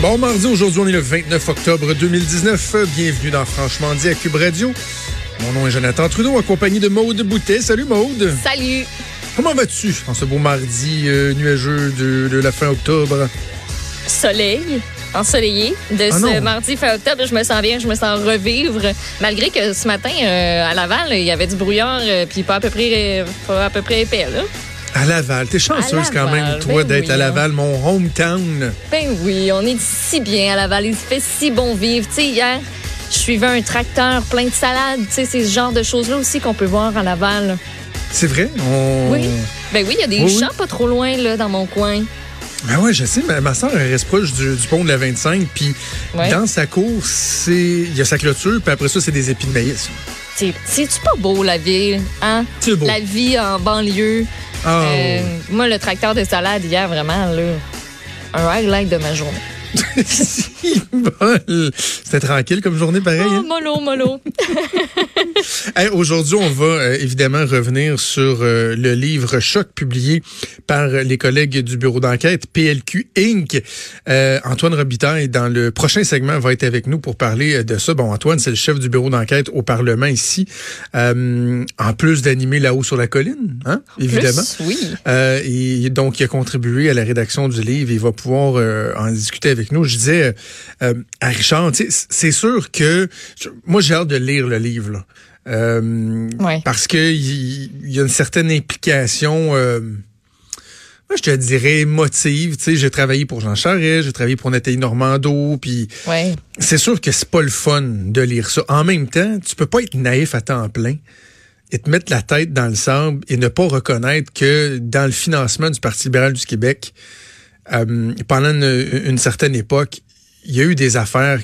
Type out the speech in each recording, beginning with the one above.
Bon mardi, aujourd'hui on est le 29 octobre 2019. Bienvenue dans Franchement dit à Cube Radio. Mon nom est Jonathan Trudeau, accompagné de Maude Boutet. Salut Maude. Salut. Comment vas-tu en ce beau mardi euh, nuageux de, de la fin octobre? Soleil, ensoleillé de Ah ce mardi fin octobre. Je me sens bien, je me sens revivre. Malgré que ce matin, euh, à Laval, il y avait du brouillard, euh, puis pas à peu près, pas à peu près épais. Là. À Laval. T'es chanceuse quand même, toi, ben d'être oui, à hein. Laval, mon hometown. Ben oui, on est si bien à Laval. Il fait si bon vivre. Tu sais, hier, je suivais un tracteur plein de salades. Tu sais, c'est ce genre de choses-là aussi qu'on peut voir à Laval. C'est vrai? On... Oui. Ben oui, il y a des Oui, oui. champs pas trop loin, là, dans mon coin. Ben ouais, je sais, ma, ma soeur, elle reste proche du, du pont de la 25, puis Ouais. dans sa cour, c'est il y a sa clôture, puis après ça, c'est des épis de maïs. C'est- C'est-tu pas beau, la ville? Hein? C'est beau. La vie en banlieue. Ah, Euh, moi, le tracteur de salade hier, vraiment, là, un highlight de ma journée. C'était tranquille comme journée, pareil. Oh, hein? mollo, mollo. Hey, Aujourd'hui, on va euh, évidemment revenir sur euh, le livre Choc publié par les collègues du bureau d'enquête PLQ Inc. Euh, Antoine Robitaille, dans le prochain segment, va être avec nous pour parler de ça. Bon, Antoine, c'est le chef du bureau d'enquête au Parlement ici. En plus d'animer là-haut sur la colline, hein, évidemment. Plus, oui. Et donc, il a contribué à la rédaction du livre. Il va pouvoir en discuter avec nous. Je disais euh, euh, à Richard, c'est sûr que je- moi, j'ai hâte de lire le livre. Là. Euh, Ouais. Parce que il y, a une certaine implication. euh, moi, je te dirais émotive. Tu sais, j'ai travaillé pour Jean Charest, j'ai travaillé pour Nathalie Normando, puis Ouais. c'est sûr que c'est pas le fun de lire ça. En même temps, tu peux pas être naïf à temps plein et te mettre la tête dans le sable et ne pas reconnaître que dans le financement du Parti libéral du Québec, euh, pendant une, certaine époque, il y a eu des affaires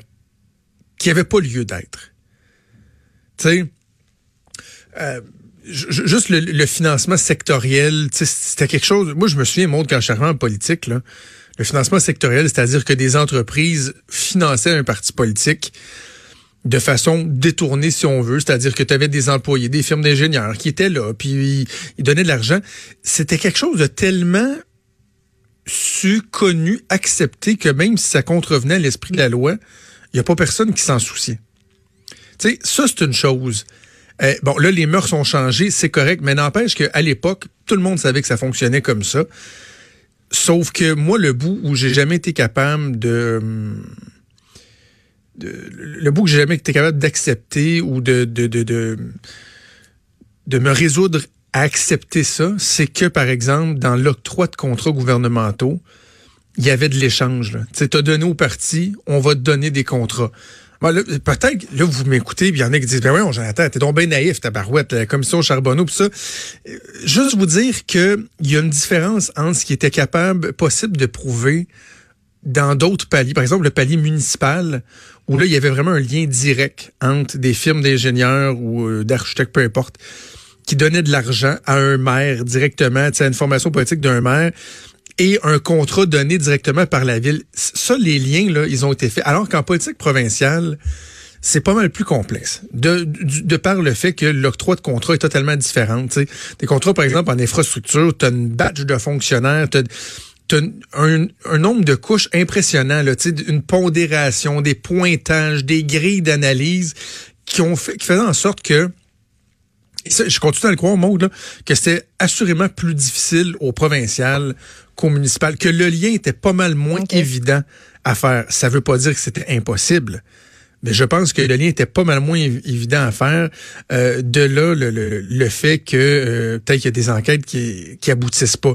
qui n'avaient pas lieu d'être. Tu sais, euh, ju- ju- juste le, financement sectoriel, c'était quelque chose. Moi, je me souviens, Maud, quand je suis en politique, là, le financement sectoriel, c'est-à-dire que des entreprises finançaient un parti politique de façon détournée, si on veut, c'est-à-dire que tu avais des employés, des firmes d'ingénieurs qui étaient là, puis ils donnaient de l'argent. C'était quelque chose de tellement su, connu, accepté que même si ça contrevenait à l'esprit de la loi, il n'y a pas personne qui s'en souciait. Tu sais, ça, c'est une chose. Euh, bon, là, les mœurs ont changé, c'est correct, mais n'empêche qu'à l'époque, tout le monde savait que ça fonctionnait comme ça. Sauf que moi, le bout où j'ai jamais été capable de... hum, de- le bout que j'ai jamais été capable d'accepter ou de, de, de, de, de me résoudre à accepter ça, c'est que, par exemple, dans l'octroi de contrats gouvernementaux, il y avait de l'échange. Tu t'as donné au parti, on va te donner des contrats. Bon, peut-être, là, vous m'écoutez, il y en a qui disent, ben oui, on Jonathan, t'es donc bien naïf, ta barouette, la commission Charbonneau, pis ça. Euh, Juste vous dire que il y a une différence entre ce qui était capable, possible de prouver dans d'autres paliers, par exemple le palier municipal, où là, il y avait vraiment un lien direct entre des firmes d'ingénieurs ou euh, d'architectes, peu importe, qui donnaient de l'argent à un maire directement, à une formation politique d'un maire, et un contrat donné directement par la ville. Ça, les liens, là, ils ont été faits. Alors qu'en politique provinciale, c'est pas mal plus complexe. De, du- de par le fait que l'octroi de contrat est totalement différent. tu sais. Des contrats, par exemple, en infrastructure, tu as une batch de fonctionnaires, tu as, un, un nombre de couches impressionnant, là, une pondération, des pointages, des grilles d'analyse qui ont fait, qui faisaient en sorte que et ça, je continue à le croire, Maud, là, que c'était assurément plus difficile au provincial qu'au municipal, que le lien était pas mal moins évident à faire. Ça veut pas dire que c'était impossible. Mais je pense que le lien était pas mal moins évi- évident à faire. Euh, de là, le, le, le fait que euh, peut-être qu'il y a des enquêtes qui, qui aboutissent pas.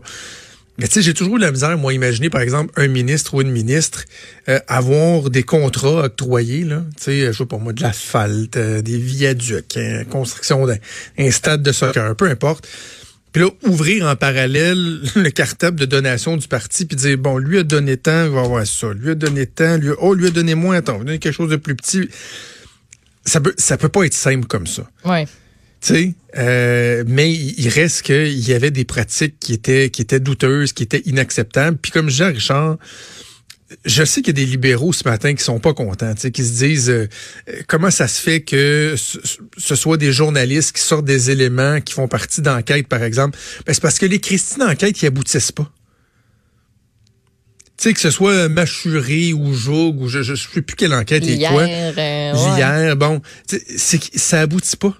Mais tu sais, j'ai toujours eu la misère, moi, imaginer, par exemple, un ministre ou une ministre euh, avoir des contrats octroyés, là, tu sais, je sais pas moi, de l'asphalte, euh, des viaducs, hein, construction d'un un stade de soccer, peu importe. Puis là, ouvrir en parallèle le cartable de donation du parti, puis dire, bon, lui a donné tant, il va avoir ça. Lui a donné tant, lui a, oh, lui a donné moins, attends, on va donner quelque chose de plus petit. Ça peut, ça peut pas être simple comme ça. Ouais. Sais, euh, mais il reste qu'il y avait des pratiques qui étaient qui étaient douteuses, qui étaient inacceptables. Puis comme je dis à Richard, je sais qu'il y a des libéraux ce matin qui sont pas contents, qui se disent euh, euh, comment ça se fait que ce, soit des journalistes qui sortent des éléments qui font partie d'enquêtes, par exemple? Ben, c'est parce que les Christines d'enquête, ils aboutissent pas. Tu sais, que ce soit Machuré ou Joug ou je, je sais plus quelle enquête et quoi. Euh, bon, c'est ça aboutit pas.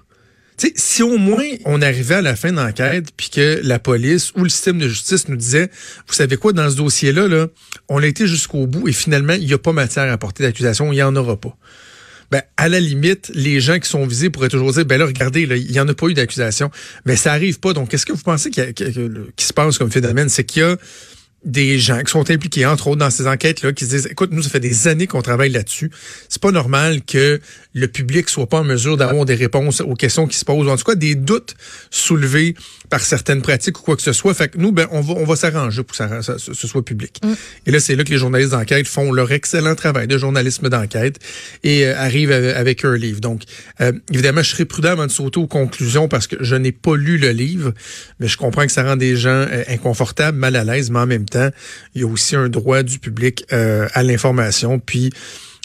Si au moins on arrivait à la fin de l'enquête puis que la police ou le système de justice nous disait, vous savez quoi, dans ce dossier-là, là, on a été jusqu'au bout et finalement, il n'y a pas matière à porter d'accusation, il n'y en aura pas ben, à la limite, les gens qui sont visés pourraient toujours dire, ben là, regardez, il n'y en a pas eu d'accusation. Mais ça arrive pas. Donc, qu'est-ce que vous pensez qui, se passe comme phénomène? C'est qu'il y a des gens qui sont impliqués, entre autres, dans ces enquêtes-là, qui se disent, écoute, nous, ça fait des années qu'on travaille là-dessus. C'est pas normal que le public soit pas en mesure d'avoir des réponses aux questions qui se posent. En tout cas, des doutes soulevés par certaines pratiques ou quoi que ce soit. Fait que nous, ben, on va, on va s'arranger pour que ça, ce soit public. Mm. Et là, c'est là que les journalistes d'enquête font leur excellent travail de journalisme d'enquête et euh, arrivent avec un livre. Donc, euh, évidemment, je serai prudent avant de sauter aux conclusions parce que je n'ai pas lu le livre, mais je comprends que ça rend des gens euh, inconfortables, mal à l'aise, mais en même temps, il y a aussi un droit du public à l'information. Puis,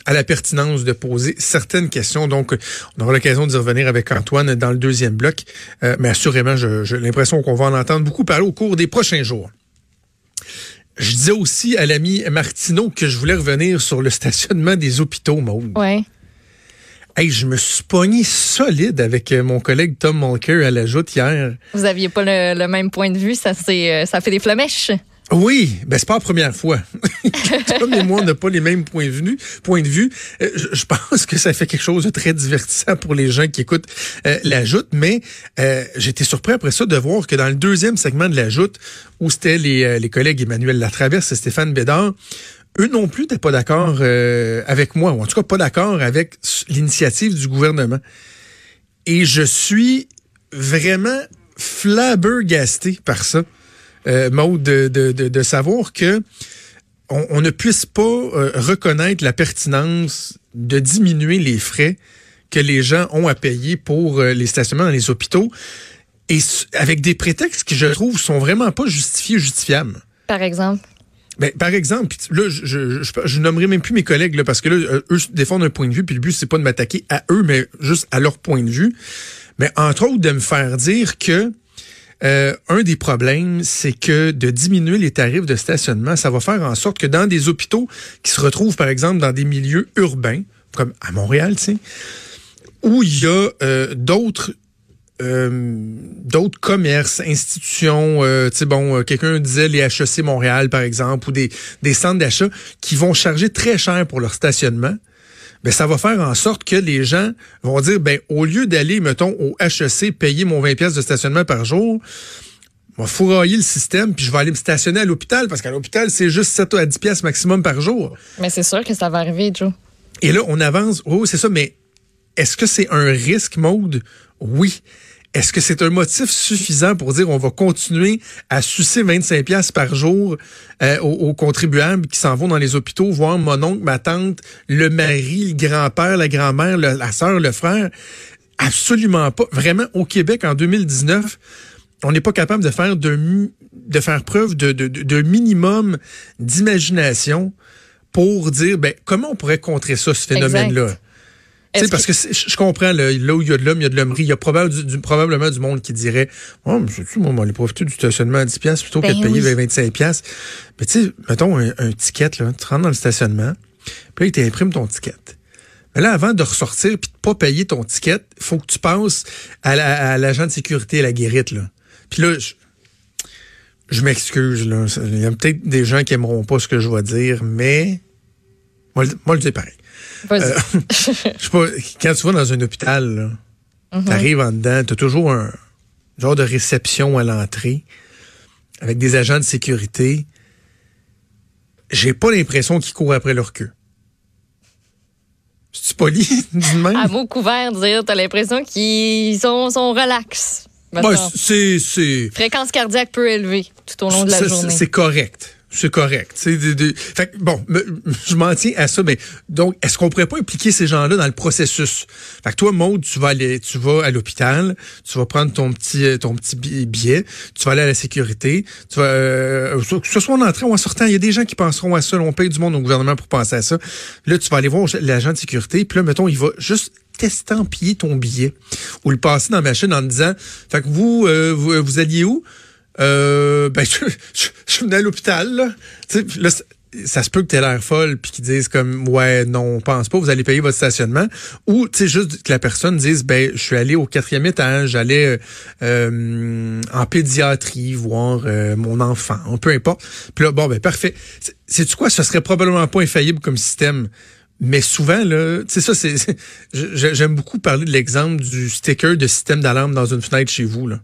à la pertinence de poser certaines questions. Donc, on aura l'occasion d'y revenir avec Antoine dans le deuxième bloc. Euh, mais assurément, j'ai l'impression qu'on va en entendre beaucoup parler au cours des prochains jours. Je disais aussi à l'ami Martineau que je voulais revenir sur le stationnement des hôpitaux, Maud. Ouais. Hey, je me suis pogné solide avec euh, mon collègue Tom Mulcair à la joute hier. Vous aviez pas le, même point de vue, ça, euh, ça fait des flamèches. Oui, ben c'est pas la première fois. Tom et moi, on n'a pas les mêmes points de vue. Point de vue. Euh, je pense que ça fait quelque chose de très divertissant pour les gens qui écoutent euh, la joute, mais euh, j'étais surpris après ça de voir que dans le deuxième segment de la joute, où c'était les, les collègues Emmanuel Latraverse et Stéphane Bédard, eux non plus n'étaient pas d'accord avec moi, ou en tout cas pas d'accord avec l'initiative du gouvernement. Et je suis vraiment flabbergasté par ça euh, de, de, de, savoir que on, ne puisse pas euh, reconnaître la pertinence de diminuer les frais que les gens ont à payer pour euh, les stationnements dans les hôpitaux et avec des prétextes qui, je trouve, sont vraiment pas justifiés, justifiables. Par exemple? Ben, par exemple, là, je, je, je, nommerai même plus mes collègues là, parce que là, euh, eux défendent un point de vue, puis le but c'est pas de m'attaquer à eux, mais juste à leur point de vue. Mais entre autres, de me faire dire que euh, un des problèmes, c'est que de diminuer les tarifs de stationnement, ça va faire en sorte que dans des hôpitaux qui se retrouvent, par exemple, dans des milieux urbains, comme à Montréal, où il y a euh, d'autres euh, d'autres commerces, institutions, bon, quelqu'un disait les HEC Montréal par exemple ou des centres d'achat qui vont charger très cher pour leur stationnement ben ça va faire en sorte que les gens vont dire ben au lieu d'aller mettons au HEC payer mon 20 pièces de stationnement par jour, je vais fourrailler le système puis je vais aller me stationner à l'hôpital parce qu'à l'hôpital c'est juste 7 à 10 pièces maximum par jour. Mais c'est sûr que ça va arriver, Joe. Et là on avance, oh c'est ça mais est-ce que c'est un risque mode Oui. Est-ce que c'est un motif suffisant pour dire on va continuer à sucer 25 pièces par jour euh, aux, contribuables qui s'en vont dans les hôpitaux voir mon oncle, ma tante, le mari, le grand-père, la grand-mère, la sœur, le frère? Absolument pas. Vraiment, au Québec, en 2019, on n'est pas capable de faire preuve de minimum d'imagination pour dire ben comment on pourrait contrer ça, ce phénomène-là? Parce que, je comprends, là, où il y a de l'homme, il y a de l'hommerie. Il y a probablement du, probablement du monde qui dirait Oh, mais c'est moi, on va aller profiter du stationnement à 10$ plutôt que de ben payer 25$. Mais tu sais, mettons un, ticket, là, tu rentres dans le stationnement, puis là, il t'imprime ton ticket. Mais là, avant de ressortir puis de pas payer ton ticket, il faut que tu passes à l'agent de sécurité, à la guérite. Là. Puis là, je, m'excuse. Là. Il y a peut-être des gens qui aimeront pas ce que je vais dire, mais moi, moi je dis pareil. Euh, je sais pas, quand tu vas dans un hôpital, mhm. tu arrives en dedans, tu as toujours un genre de réception à l'entrée avec des agents de sécurité. J'ai pas l'impression qu'ils courent après leur queue. C'est poli, même? À mot couvert, dire, t'as l'impression qu'ils sont, sont relax. c'est, Fréquence cardiaque peu élevée tout au long de la journée. C'est correct c'est correct. fait, bon, je m'en tiens à ça. Mais donc, est-ce qu'on pourrait pas impliquer ces gens-là dans le processus? Fait que toi, Maude, tu vas aller, tu vas à l'hôpital, tu vas prendre ton petit, euh, ton petit billet, tu vas aller à la sécurité, tu vas, euh, que ce soit en entrant ou en sortant, il y a des gens qui penseront à ça. On paye du monde au gouvernement pour penser à ça. Là, tu vas aller voir l'agent de sécurité, puis là, mettons, il va juste t'estampiller ton billet ou le passer dans la machine en disant, fait que vous, euh, vous, vous alliez où? Euh, ben, je, je, venais à l'hôpital, là. là ça se peut que tu aies l'air folle puis qu'ils disent comme ouais non on pense pas vous allez payer votre stationnement ou tu sais juste que la personne dise ben je suis allé au quatrième étage j'allais euh, en pédiatrie voir euh, mon enfant peu importe puis là bon ben parfait c'est tu quoi? Ce serait probablement pas infaillible comme système mais souvent, là, tu sais, ça, c'est. J'aime beaucoup parler de l'exemple du sticker de système d'alarme dans une fenêtre chez vous, là.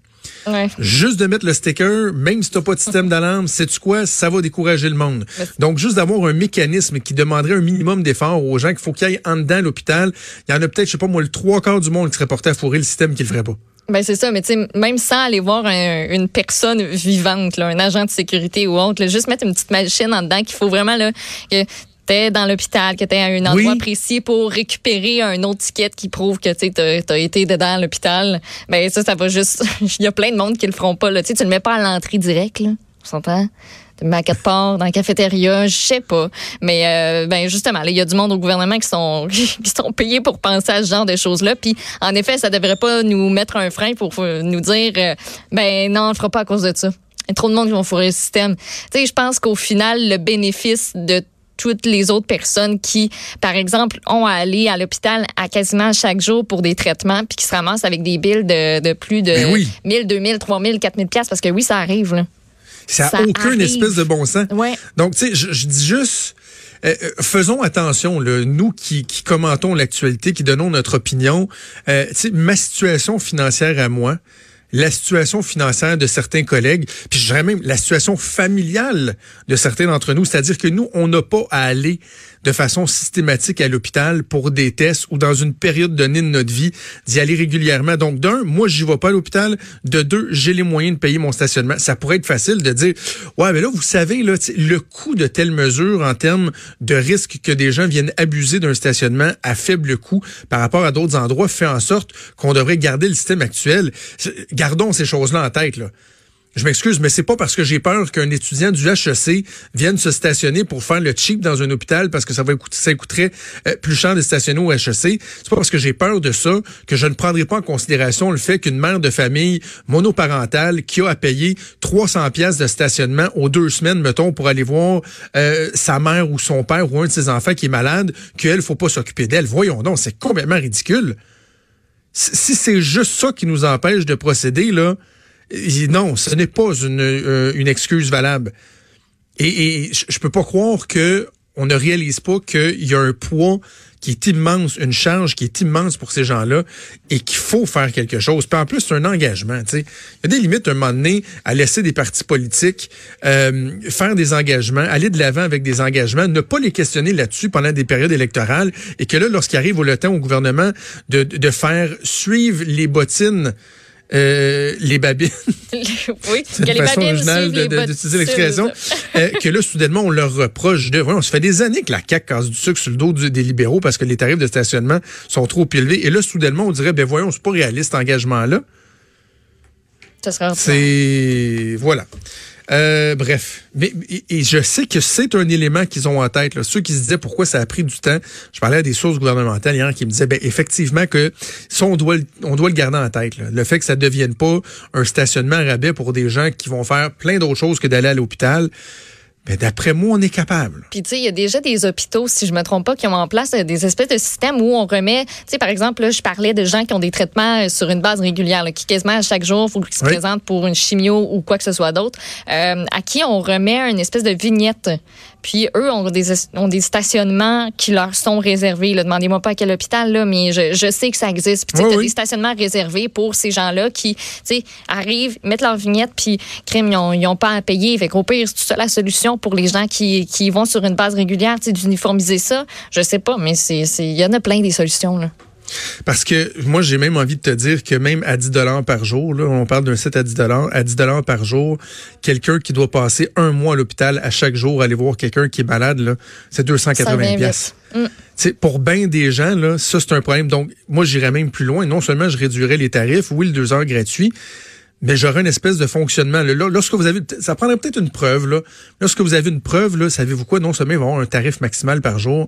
Ouais. Juste de mettre le sticker, même si tu n'as pas de système d'alarme, sais-tu quoi? Ça va décourager le monde. Donc, juste d'avoir un mécanisme qui demanderait un minimum d'effort aux gens qu'il faut qu'ils aillent en dedans l'hôpital, il y en a peut-être, je sais pas moi, le trois quarts du monde qui serait porté à fourrer le système qui le ferait pas. Ben c'est ça, mais tu sais, même sans aller voir une personne vivante, là, un agent de sécurité ou autre, là, juste mettre une petite machine en dedans qu'il faut vraiment là, que t'es dans l'hôpital, que t'es à un endroit précis pour récupérer un autre ticket qui prouve que tu as été dedans à l'hôpital, ben ça, ça va juste. Il y a plein de monde qui le feront pas. Là. Tu le mets pas à l'entrée directe, là. On s'entend? Tu le mets à quatre ports, dans la cafétéria, je sais pas. Mais euh, ben justement, il y a du monde au gouvernement qui sont qui sont payés pour penser à ce genre de choses-là. Puis en effet, ça devrait pas nous mettre un frein pour nous dire euh, ben non, on le fera pas à cause de ça. Il y a trop de monde qui vont fourrer le système. Tu sais, je pense qu'au final, le bénéfice de toutes les autres personnes qui, par exemple, ont à aller à l'hôpital à quasiment chaque jour pour des traitements, puis qui se ramassent avec des billes de, de plus de Ben oui. 1000, 2000, 3000, 4000 pièces parce que oui, ça arrive. Là. Ça n'a aucun arrive. espèce de bon sens. Ouais. Donc, tu sais, je, je dis juste, euh, euh, faisons attention, là, nous qui, qui commentons l'actualité, qui donnons notre opinion. Euh, tu sais, ma situation financière à moi, la situation financière de certains collègues, puis je dirais même la situation familiale de certains d'entre nous, c'est-à-dire que nous, on n'a pas à aller de façon systématique à l'hôpital pour des tests ou dans une période donnée de notre vie d'y aller régulièrement. Donc, d'un, moi, j'y vais pas à l'hôpital. De deux, j'ai les moyens de payer mon stationnement. Ça pourrait être facile de dire, ouais, mais là, vous savez, là, le coût de telle mesure en termes de risque que des gens viennent abuser d'un stationnement à faible coût par rapport à d'autres endroits fait en sorte qu'on devrait garder le système actuel. Gardons ces choses-là en tête, là. Je m'excuse, mais c'est pas parce que j'ai peur qu'un étudiant du HEC vienne se stationner pour faire le cheap dans un hôpital parce que ça va coûter, ça coûterait euh, plus cher de stationner au HEC. C'est pas parce que j'ai peur de ça que je ne prendrai pas en considération le fait qu'une mère de famille monoparentale qui a à payer 300 pièces de stationnement aux deux semaines, mettons, pour aller voir euh, sa mère ou son père ou un de ses enfants qui est malade, qu'elle faut pas s'occuper d'elle. Voyons donc, c'est complètement ridicule. Si c'est juste ça qui nous empêche de procéder, là, non, ce n'est pas une, euh, excuse valable. Et, et je peux pas croire que on ne réalise pas qu'il y a un poids qui est immense, une charge qui est immense pour ces gens-là et qu'il faut faire quelque chose. Puis en plus, c'est un engagement. Il y a des limites, un moment donné, à laisser des partis politiques euh, faire des engagements, aller de l'avant avec des engagements, ne pas les questionner là-dessus pendant des périodes électorales et que là, lorsqu'il arrive le temps au gouvernement de, de faire suivre les bottines euh, les babines. oui, C'est que une les façon babines originale d'utiliser l'expression. euh, que là, soudainement, on leur reproche de. Voyons, ça fait des années que la CAQ casse du sucre sur le dos du- des libéraux parce que les tarifs de stationnement sont trop élevés. Et là, soudainement, on dirait, ben voyons, c'est pas réaliste, cet engagement-là. Ça sera C'est. Voilà. Euh, bref, mais et, je sais que c'est un élément qu'ils ont en tête. Ceux qui se disaient pourquoi ça a pris du temps. Je parlais à des sources gouvernementales hier qui me disaient ben effectivement que ça on doit le- on doit le garder en tête. Le fait que ça devienne pas un stationnement rabais pour des gens qui vont faire plein d'autres choses que d'aller à l'hôpital. Ben d'après moi on est capable. Puis, tu sais, il y a déjà des hôpitaux, si je me trompe pas, qui ont en place euh, des espèces de systèmes où on remet, tu sais, par exemple, là, je parlais de gens qui ont des traitements euh, sur une base régulière, là, qui quasiment à chaque jour, il faut qu'ils se Oui. présentent pour une chimio ou quoi que ce soit d'autre, euh, à qui on remet une espèce de vignette. Puis, eux ont des, ont des stationnements qui leur sont réservés. Demandez-moi pas à quel hôpital, là, mais je, je sais que ça existe. Puis, tu Oui, des stationnements réservés pour ces gens-là qui, tu sais, arrivent, mettent leur vignette, puis, crème, ils ont, ils ont pas à payer. Fait qu'au pire, c'est tout ça la solution pour les gens qui, qui vont sur une base régulière, d'uniformiser ça. Je sais pas, mais c'est, c'est, il y en a plein des solutions, là. Parce que moi, j'ai même envie de te dire que même à 10 dollars par jour, là, on parle d'un site à 10 dollars, à 10 dollars par jour, quelqu'un qui doit passer un mois à l'hôpital à chaque jour, aller voir quelqu'un qui est malade, là, c'est Ça 280 vient pièces. Mm. Pour bien des gens, là, ça, c'est un problème. Donc, moi, j'irais même plus loin. Non seulement je réduirais les tarifs, oui, le deux heures gratuit, mais j'aurais une espèce de fonctionnement. Là, Là, lorsque vous avez, ça prendrait peut-être une preuve. Là. Lorsque vous avez une preuve, là, savez-vous quoi? Non seulement il va y avoir un tarif maximal par jour,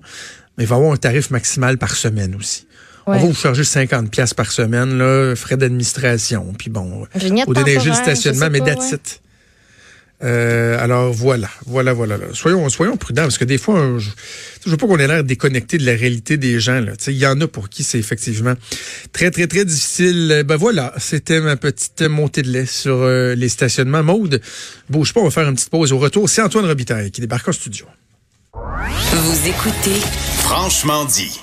mais il va y avoir un tarif maximal par semaine aussi. Ouais. On va vous charger 50 pièces par semaine, là, frais d'administration, puis bon, au déneiger le stationnement, mais it. Euh, alors voilà, voilà, voilà. Soyons, soyons prudents parce que des fois, je, je veux pas qu'on ait l'air déconnecté de la réalité des gens. Il y en a pour qui c'est effectivement très, très, très difficile. Ben voilà, c'était ma petite montée de lait sur euh, les stationnements. Maude, bouge pas, on va faire une petite pause. Au retour, c'est Antoine Robitaille qui débarque en studio. Vous écoutez Franchement dit.